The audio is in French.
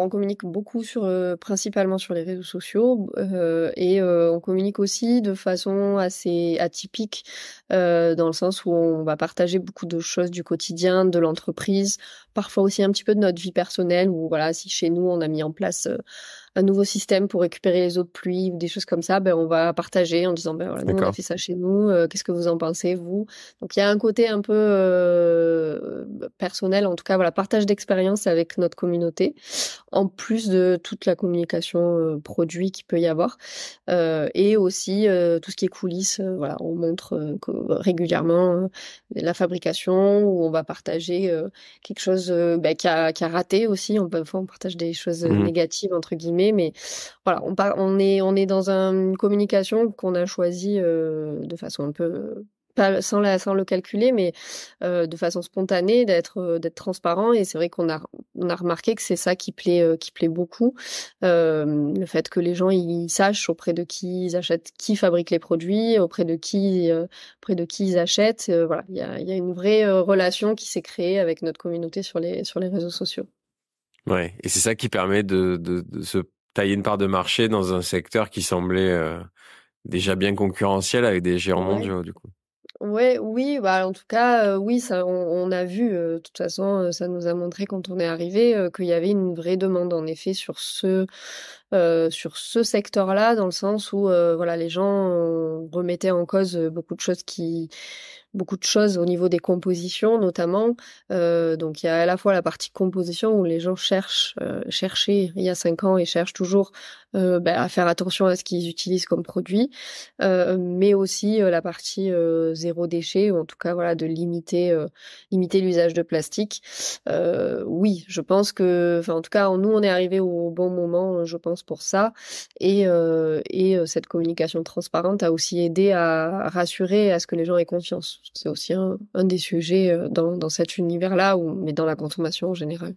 on communique beaucoup sur, euh, principalement sur les réseaux sociaux euh, et euh, on communique aussi de façon assez atypique dans le sens où on va partager beaucoup de choses du quotidien, de l'entreprise, parfois aussi un petit peu de notre vie personnelle. Ou voilà, si chez nous on a mis en place un nouveau système pour récupérer les eaux de pluie ou des choses comme ça, ben on va partager en disant ben voilà, nous, on a fait ça chez nous, euh, qu'est-ce que vous en pensez vous? Donc il y a un côté un peu euh, personnel, en tout cas voilà, partage d'expérience avec notre communauté, en plus de toute la communication euh, produit qui peut y avoir, euh, et aussi euh, tout ce qui est coulisses. voilà, on montre régulièrement la fabrication ou on va partager quelque chose ben, qui, a, qui a raté aussi. On, parfois on partage des choses mmh négatives entre guillemets mais voilà, on, on est on est dans une communication qu'on a choisie euh, de façon un peu pas sans la sans le calculer, mais euh, de façon spontanée, d'être euh, d'être transparent. Et c'est vrai qu'on a on a remarqué que c'est ça qui plaît qui plaît beaucoup, le fait que les gens ils sachent auprès de qui ils achètent, qui fabrique les produits, auprès de qui auprès de qui ils achètent. voilà, il y a y a une vraie relation qui s'est créée avec notre communauté sur les sur les réseaux sociaux. Ouais, et c'est ça qui permet de, de, se tailler une part de marché dans un secteur qui semblait euh, déjà bien concurrentiel avec des géants mondiaux, du coup. Ouais, oui, bah en tout cas, euh, oui, ça, on, a vu. Euh, de toute façon, ça nous a montré quand on est arrivé qu'il y avait une vraie demande en effet sur ce sur ce secteur-là, dans le sens où voilà, les gens remettaient en cause beaucoup de choses qui beaucoup de choses au niveau des compositions notamment. Euh, donc il y a à la fois la partie composition où les gens cherchent, euh, cherchaient il y a cinq ans et cherchent toujours euh, bah, à faire attention à ce qu'ils utilisent comme produit, euh, mais aussi euh, la partie euh, zéro déchet ou en tout cas voilà de limiter limiter l'usage de plastique. oui, je pense que, enfin en tout cas nous on est arrivé au bon moment, je pense pour ça et et cette communication transparente a aussi aidé à rassurer à ce que les gens aient confiance c'est aussi un, des sujets euh, dans, dans cet univers-là, mais dans la consommation en général.